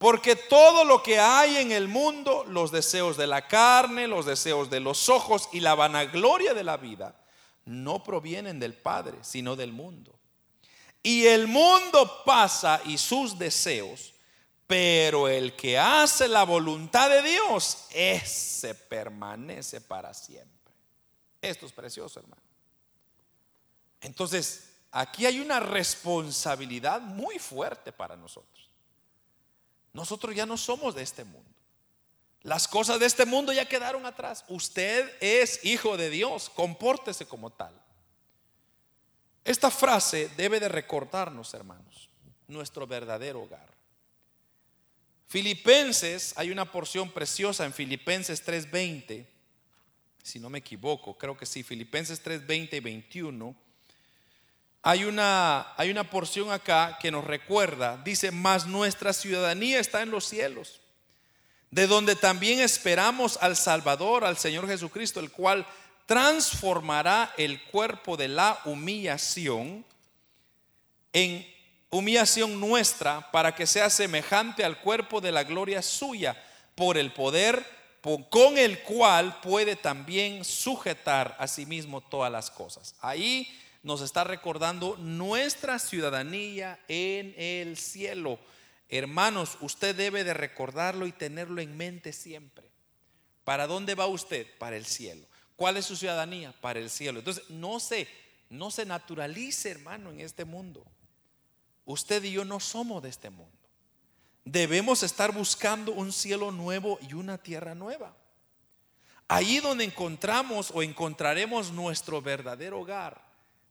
Porque todo lo que hay en el mundo, los deseos de la carne, los deseos de los ojos y la vanagloria de la vida, no provienen del Padre, sino del mundo. Y el mundo pasa y sus deseos, pero el que hace la voluntad de Dios, ese permanece para siempre. Esto es precioso, hermano. Entonces, aquí hay una responsabilidad muy fuerte para nosotros. Nosotros ya no somos de este mundo. Las cosas de este mundo ya quedaron atrás. Usted es hijo de Dios, compórtese como tal. Esta frase debe de recordarnos, hermanos, nuestro verdadero hogar. Filipenses, hay una porción preciosa en Filipenses 3:20, si no me equivoco, creo que sí, Filipenses 3:20 y 21. Hay una, hay una porción acá que nos recuerda, dice, mas nuestra ciudadanía está en los cielos, de donde también esperamos al Salvador, al Señor Jesucristo, el cual transformará el cuerpo de la humillación en humillación nuestra para que sea semejante al cuerpo de la gloria suya por el poder con el cual puede también sujetar a sí mismo todas las cosas. Ahí nos está recordando nuestra ciudadanía en el cielo. Hermanos, usted debe de recordarlo y tenerlo en mente siempre. ¿Para dónde va usted? Para el cielo. ¿Cuál es su ciudadanía? Para el cielo. Entonces, no se, no se naturalice, hermano, en este mundo. Usted y yo no somos de este mundo. Debemos estar buscando un cielo nuevo y una tierra nueva. Ahí donde encontramos o encontraremos nuestro verdadero hogar.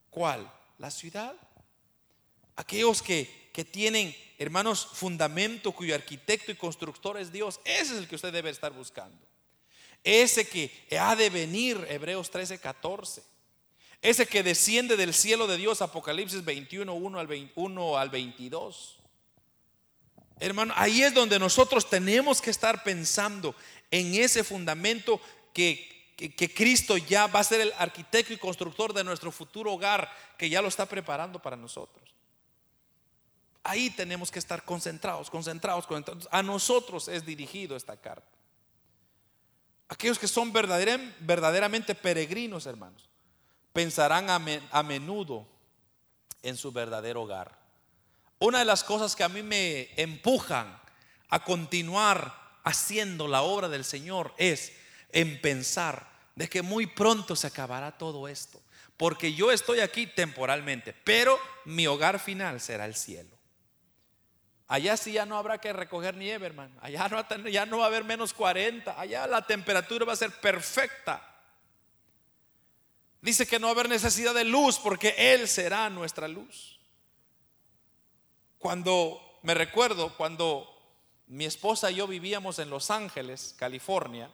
¿Cuál? La ciudad. Aquellos que, que tienen, hermanos, fundamento cuyo arquitecto y constructor es Dios. Ese es el que usted debe estar buscando. Ese que ha de venir, Hebreos 13, 14. Ese que desciende del cielo de Dios, Apocalipsis 21, 1 al, 21 al 22. Hermano, ahí es donde nosotros tenemos que estar pensando en ese fundamento que, que, Cristo ya va a ser el arquitecto y constructor de nuestro futuro hogar, que ya lo está preparando para nosotros. Ahí tenemos que estar concentrados, concentrados, concentrados. A nosotros es dirigido esta carta. Aquellos que son verdaderamente peregrinos, hermanos, pensarán a menudo en su verdadero hogar. Una de las cosas que a mí me empujan a continuar haciendo la obra del Señor es en pensar de que muy pronto se acabará todo esto. Porque yo estoy aquí temporalmente, pero mi hogar final será el cielo. Allá sí ya no habrá que recoger nieve, hermano. Allá no, ya no va a haber menos 40. Allá la temperatura va a ser perfecta. Dice que no va a haber necesidad de luz porque Él será nuestra luz. Cuando me recuerdo, cuando mi esposa y yo vivíamos en Los Ángeles, California,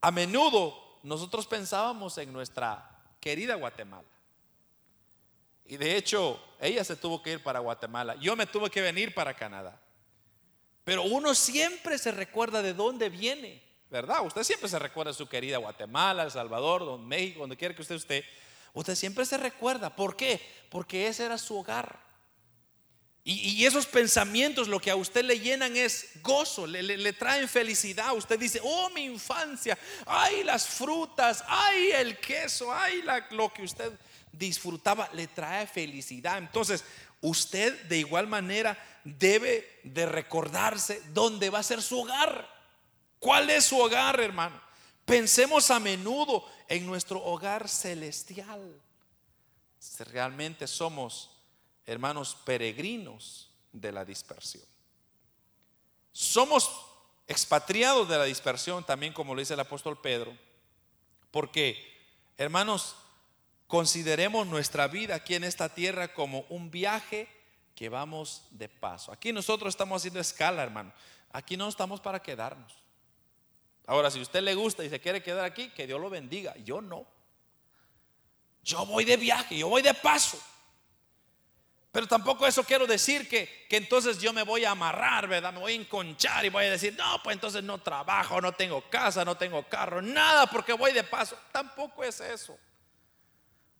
a menudo nosotros pensábamos en nuestra querida Guatemala. Y de hecho, ella se tuvo que ir para Guatemala. Yo me tuve que venir para Canadá. Pero uno siempre se recuerda de dónde viene, ¿verdad? Usted siempre se recuerda de su querida Guatemala, El Salvador, México, donde quiera que usted esté. Usted siempre se recuerda. ¿Por qué? Porque ese era su hogar. Y, esos pensamientos lo que a usted le llenan es gozo, le, traen felicidad. Usted dice, oh, mi infancia, ay, las frutas, ay, el queso, ay, lo que usted disfrutaba, le trae felicidad. Entonces, usted de igual manera debe de recordarse dónde va a ser su hogar. ¿Cuál es su hogar, hermano? Pensemos a menudo en nuestro hogar celestial. Si realmente somos, hermanos, peregrinos de la dispersión. Somos expatriados de la dispersión, también como lo dice el apóstol Pedro, porque, hermanos, Consideremos nuestra vida aquí en esta tierra como un viaje que vamos de paso. Aquí nosotros estamos haciendo escala, hermano. Aquí no estamos para quedarnos. Ahora, si usted le gusta y se quiere quedar aquí, que Dios lo bendiga. Yo no. Yo voy de viaje, yo voy de paso. Pero tampoco eso quiero decir que, que, entonces yo me voy a amarrar, ¿verdad? Me voy a enconchar y voy a decir, no, pues entonces no trabajo, no tengo casa, no tengo carro, nada, porque voy de paso. Tampoco es eso.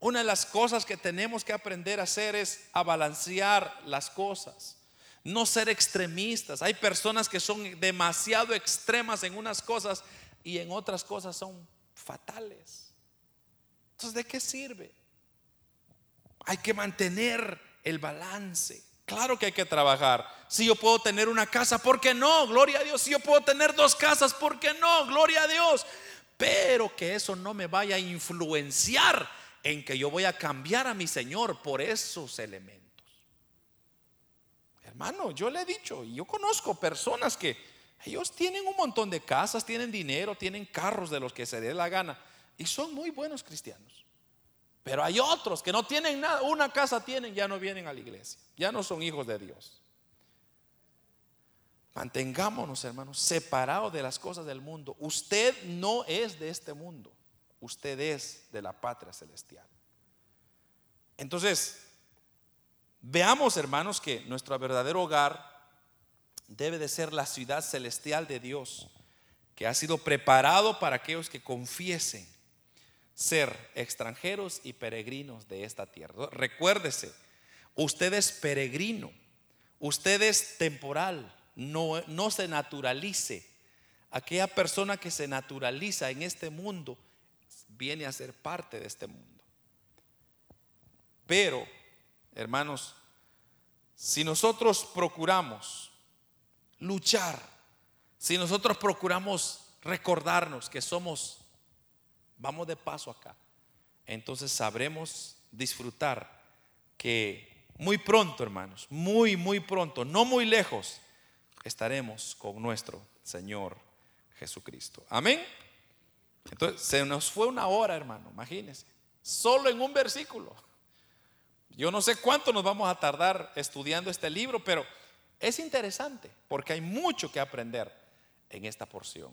Una de las cosas que tenemos que aprender a hacer es a balancear las cosas, no ser extremistas. Hay personas que son demasiado extremas en unas cosas y en otras cosas son fatales. Entonces, ¿de qué sirve? Hay que mantener el balance. Claro que hay que trabajar. Si yo puedo tener una casa, ¿por qué no? Gloria a Dios. Si yo puedo tener dos casas, ¿por qué no? Gloria a Dios. Pero que eso no me vaya a influenciar en que yo voy a cambiar a mi Señor por esos elementos. Hermano, yo le he dicho, y yo conozco personas que ellos tienen un montón de casas, tienen dinero, tienen carros de los que se dé la gana, y son muy buenos cristianos. Pero hay otros que no tienen nada, una casa tienen, ya no vienen a la iglesia, ya no son hijos de Dios. Mantengámonos, hermanos, separados de las cosas del mundo. Usted no es de este mundo, usted es de la patria celestial. Entonces, veamos, hermanos, que nuestro verdadero hogar debe de ser la ciudad celestial de Dios, que ha sido preparado para aquellos que confiesen ser extranjeros y peregrinos de esta tierra. Recuérdese, usted es peregrino, usted es temporal, no, no se naturalice. Aquella persona que se naturaliza en este mundo viene a ser parte de este mundo. Pero, hermanos, si nosotros procuramos luchar, si nosotros procuramos recordarnos que somos vamos de paso acá, entonces sabremos disfrutar que muy pronto, hermanos, muy, muy pronto, no muy lejos, estaremos con nuestro Señor Jesucristo. Amén. Entonces, se nos fue una hora, hermano, imagínense, solo en un versículo. Yo no sé cuánto nos vamos a tardar estudiando este libro, pero es interesante porque hay mucho que aprender en esta porción.